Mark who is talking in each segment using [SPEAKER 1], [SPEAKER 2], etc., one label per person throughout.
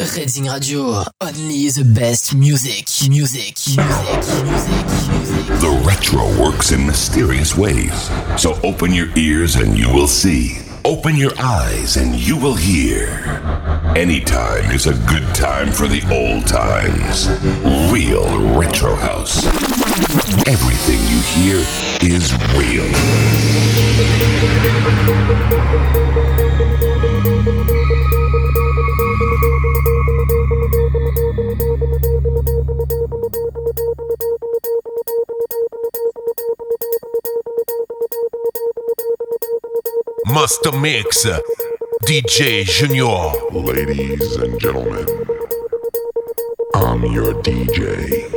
[SPEAKER 1] Redzing Radio, only the best music, music, music, music, music.
[SPEAKER 2] The retro works in mysterious ways. So open your ears and you will see. Open your eyes and you will hear. Anytime is a good time for the old times. Real Retro House. Everything you hear is real.
[SPEAKER 3] Master Mix, DJ Junior.
[SPEAKER 2] Ladies and gentlemen, I'm your DJ.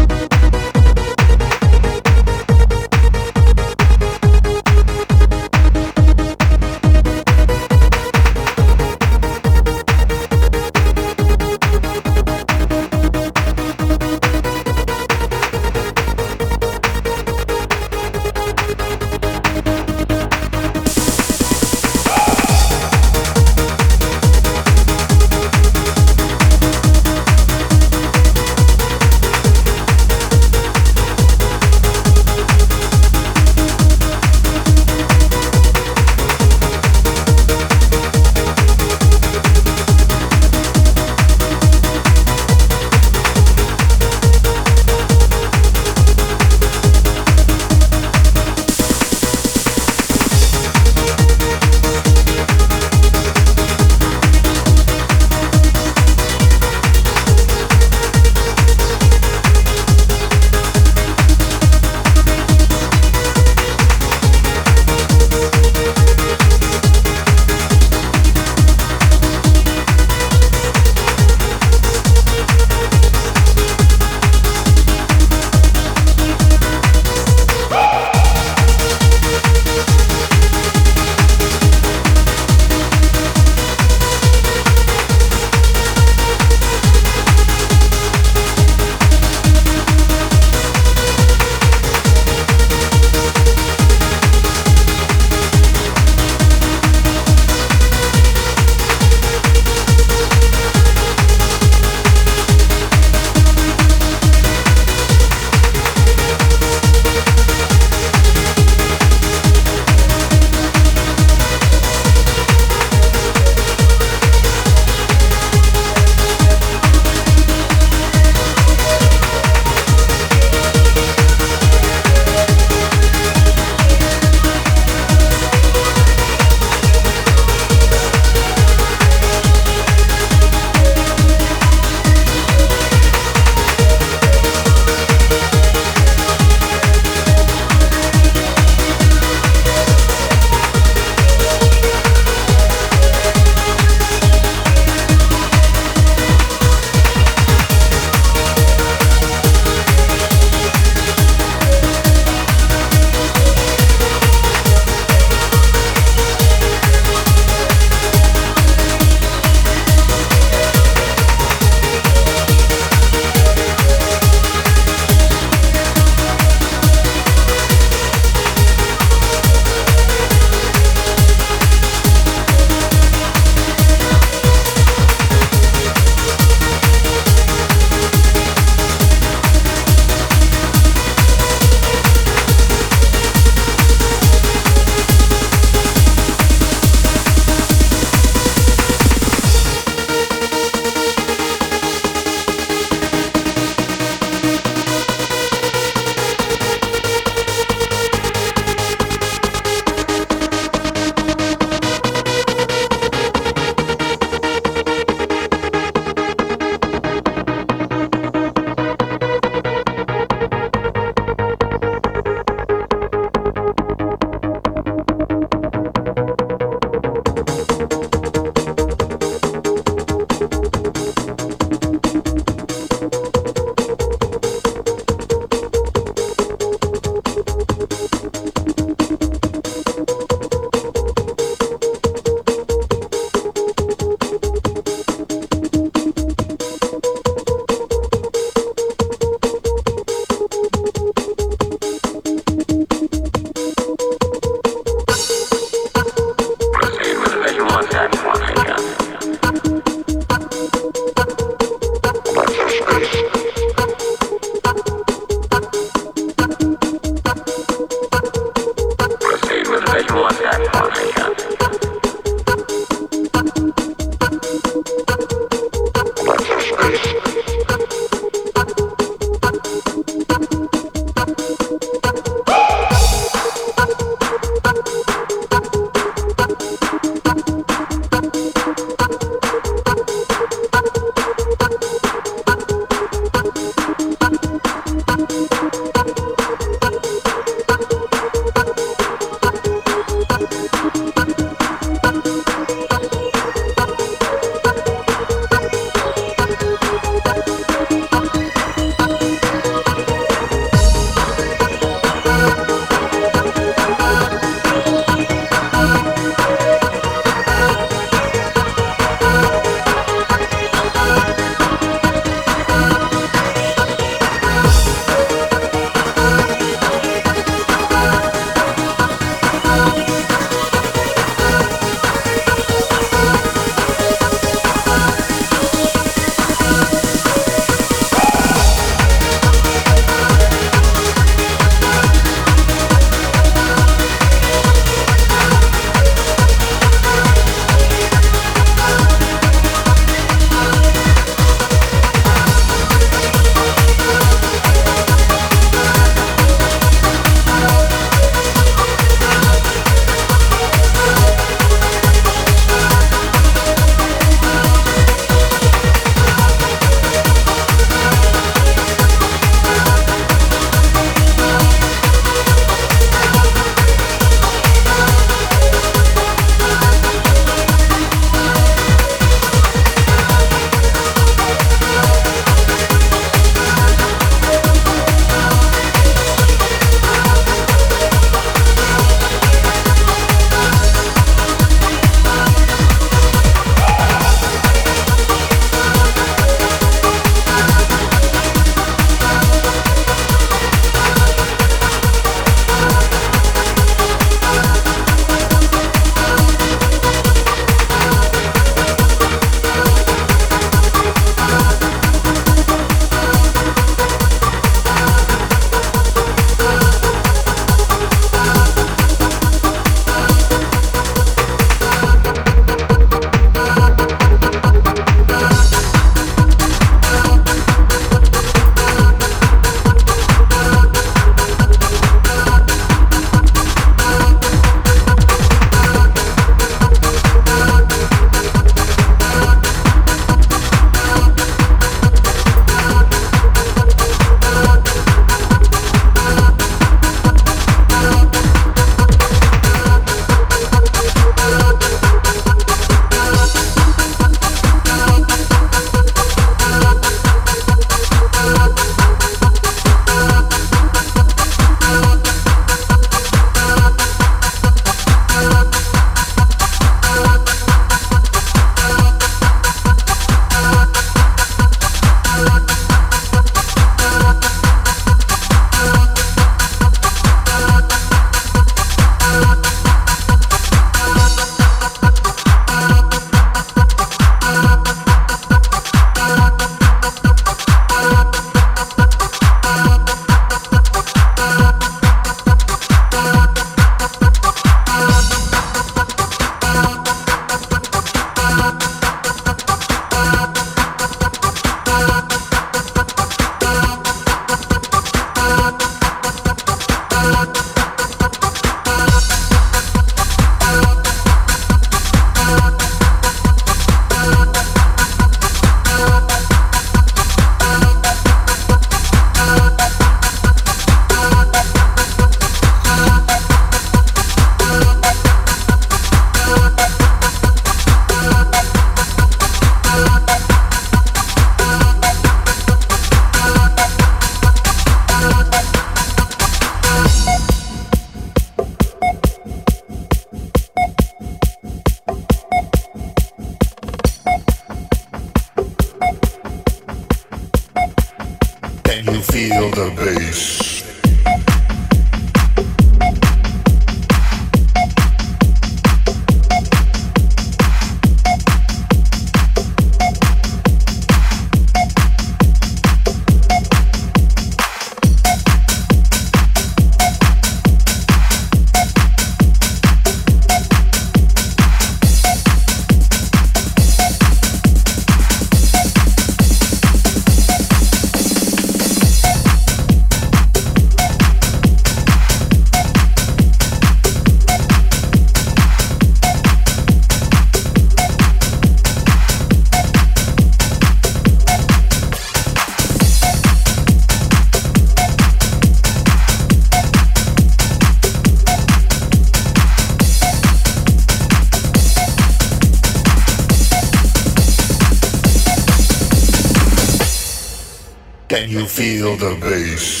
[SPEAKER 4] Feel the bass.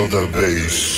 [SPEAKER 5] feel the bass.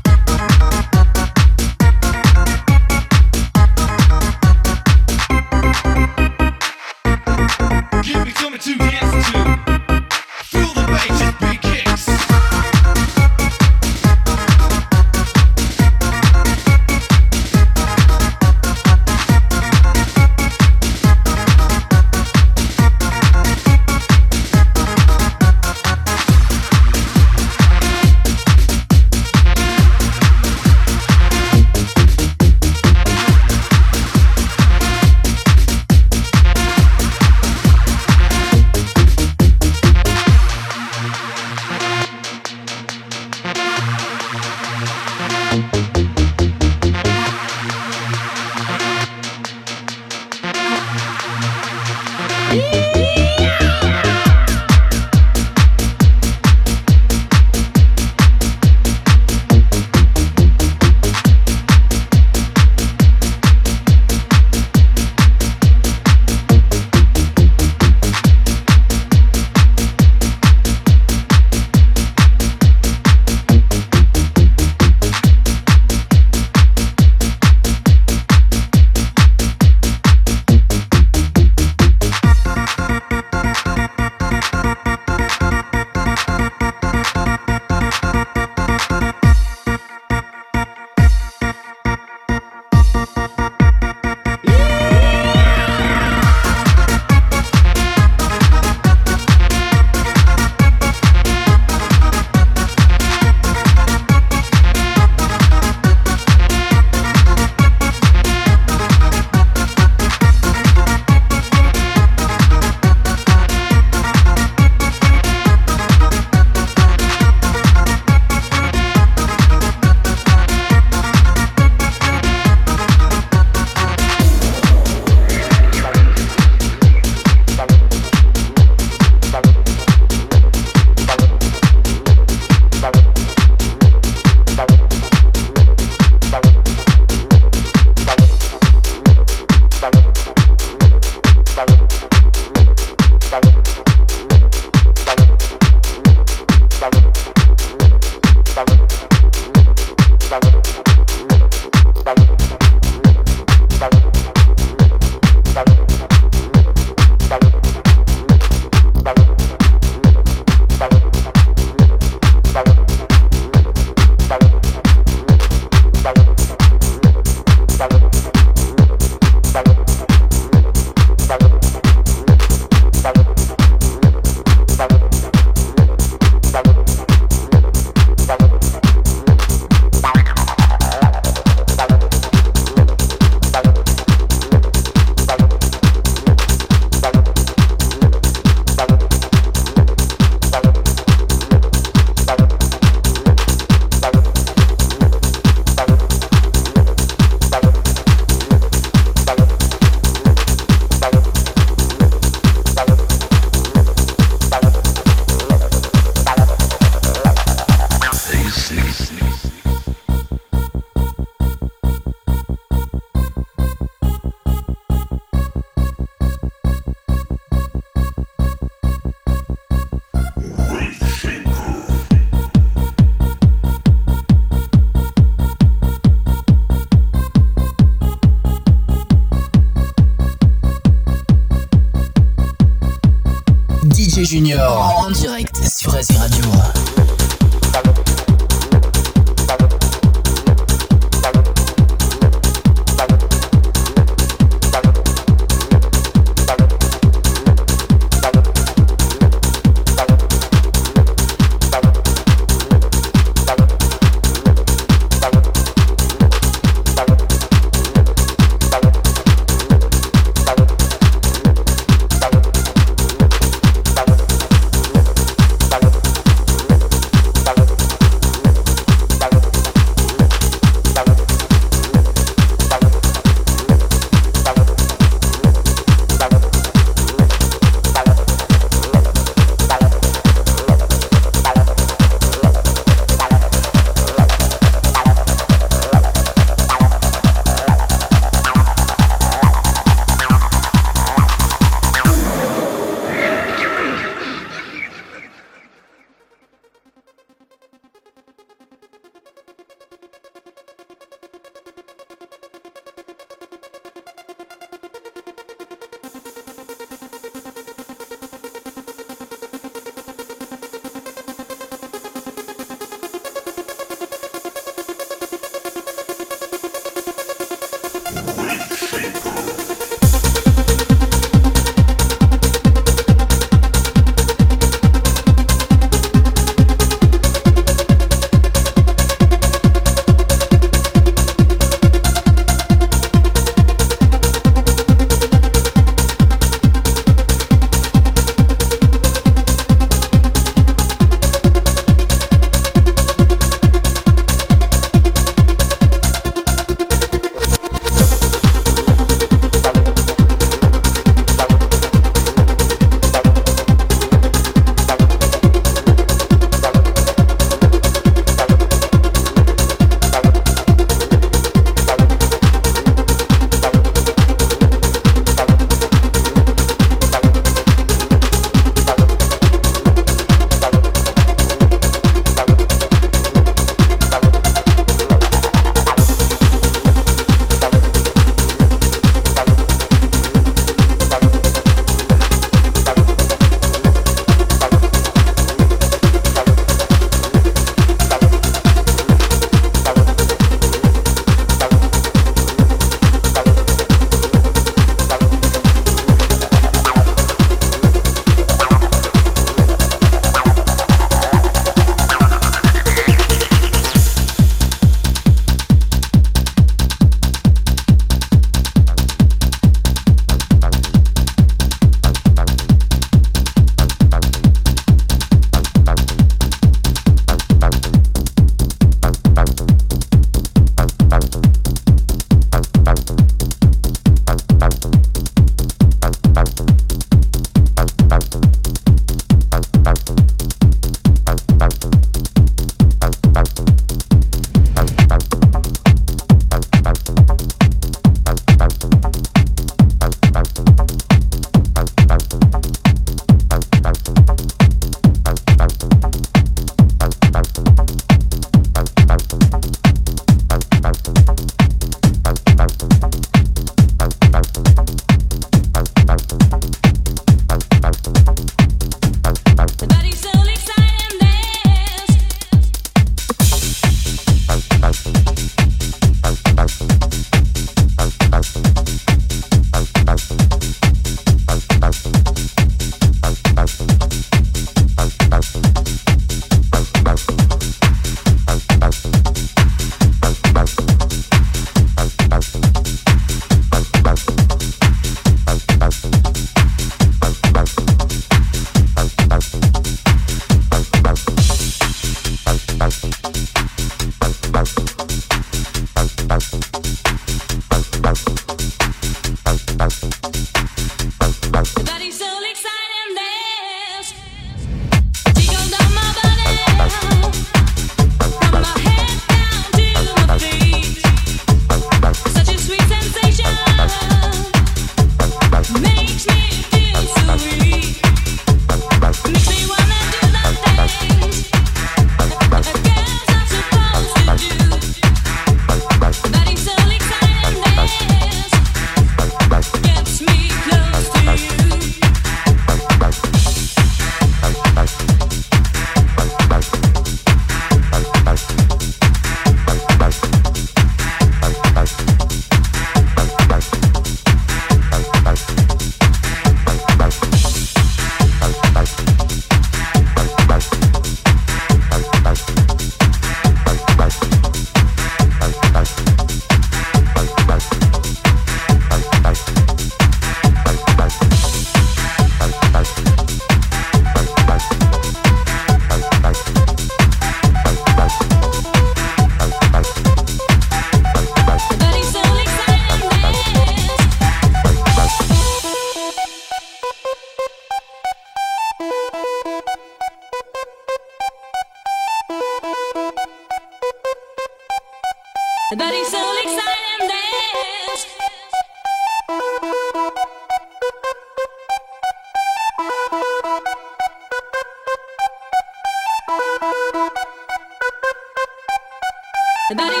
[SPEAKER 5] Yeah.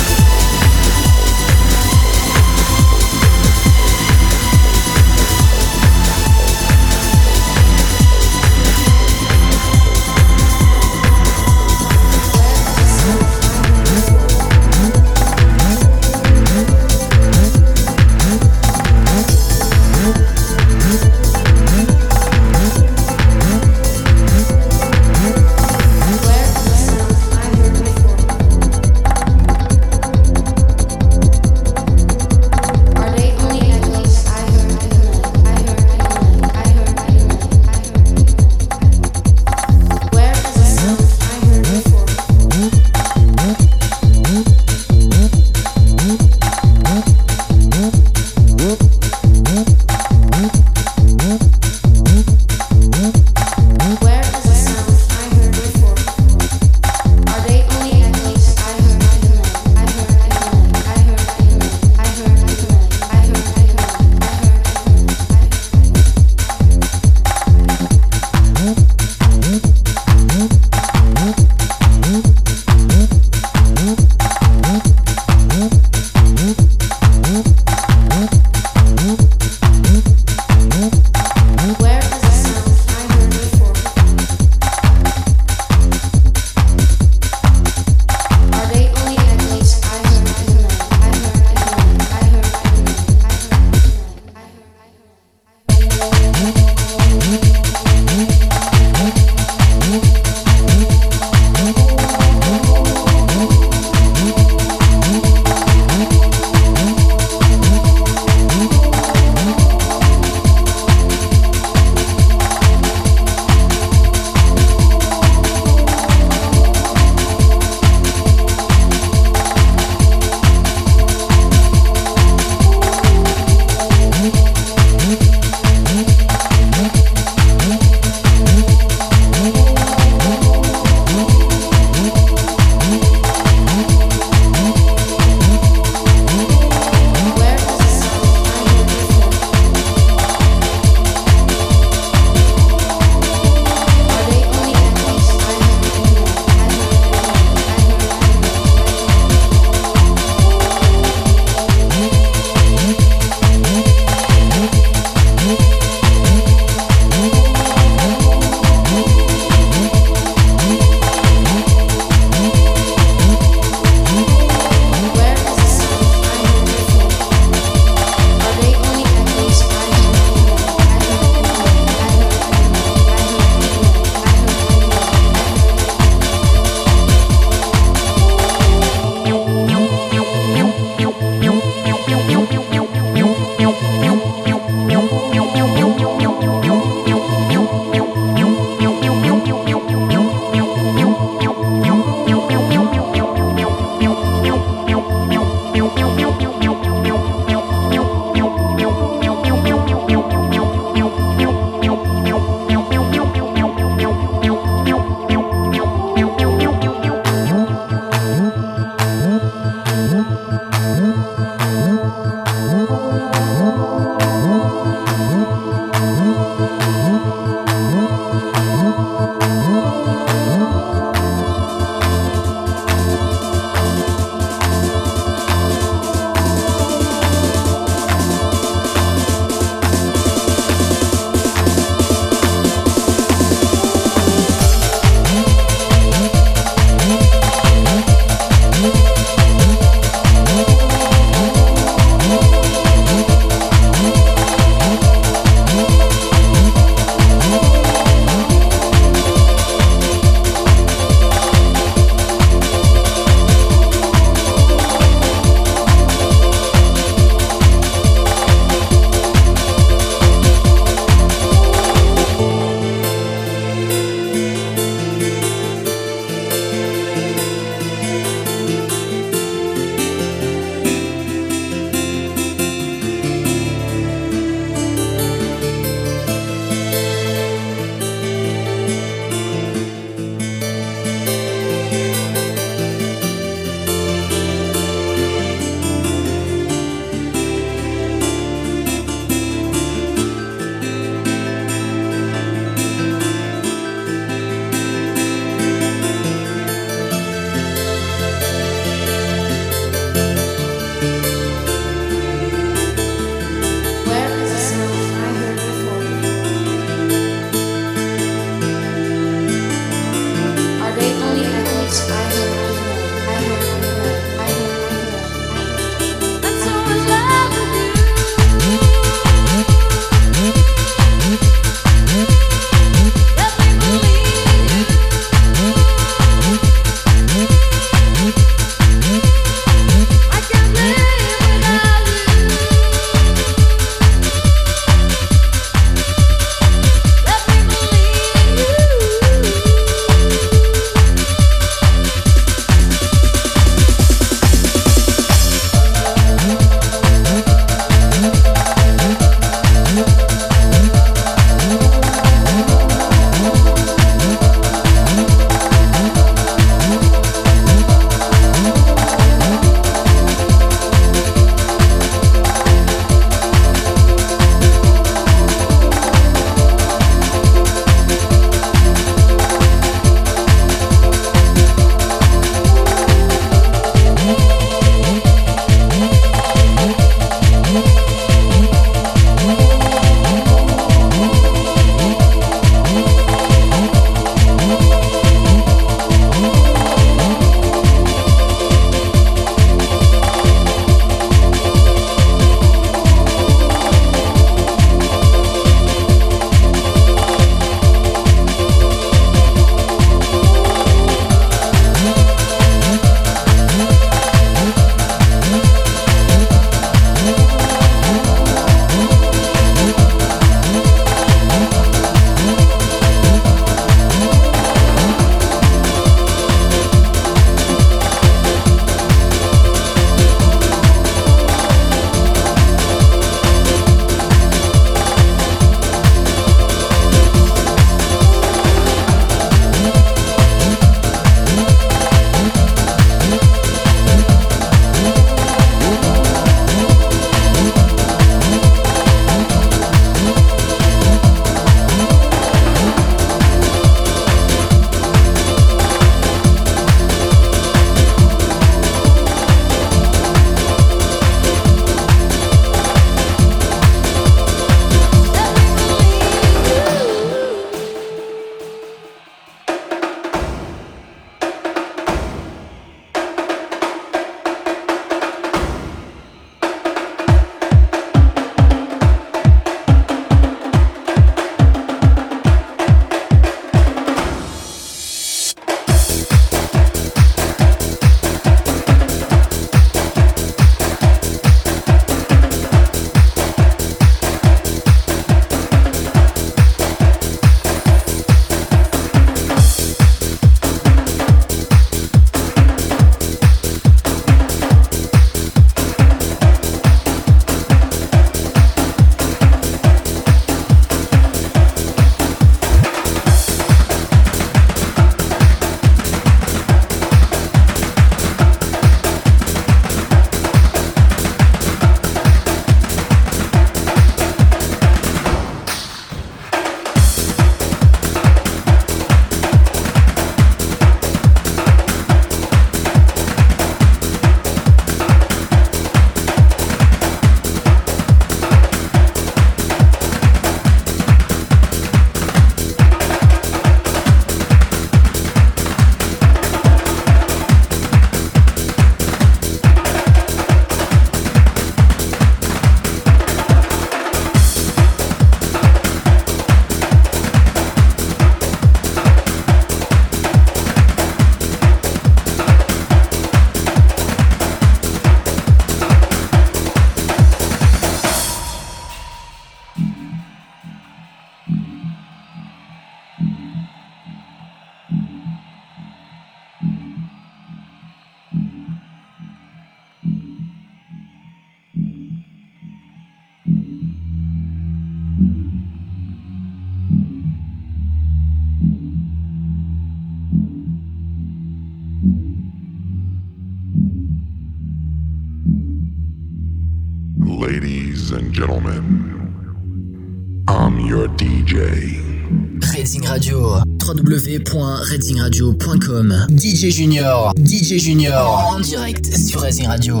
[SPEAKER 4] DJ
[SPEAKER 1] Junior, DJ Junior, en direct. Sur Redding Radio.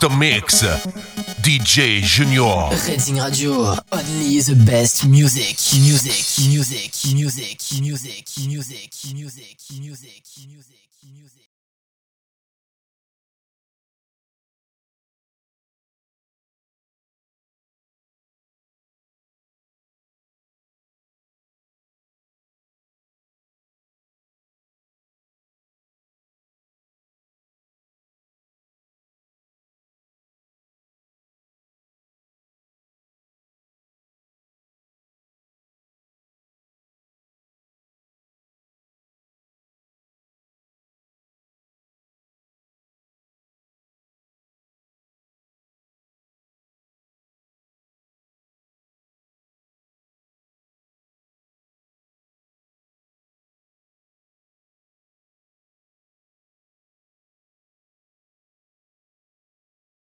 [SPEAKER 3] the mix. DJ Junior.
[SPEAKER 1] Redzing Radio. Only the best music. Music. Music. Music. Music. Music.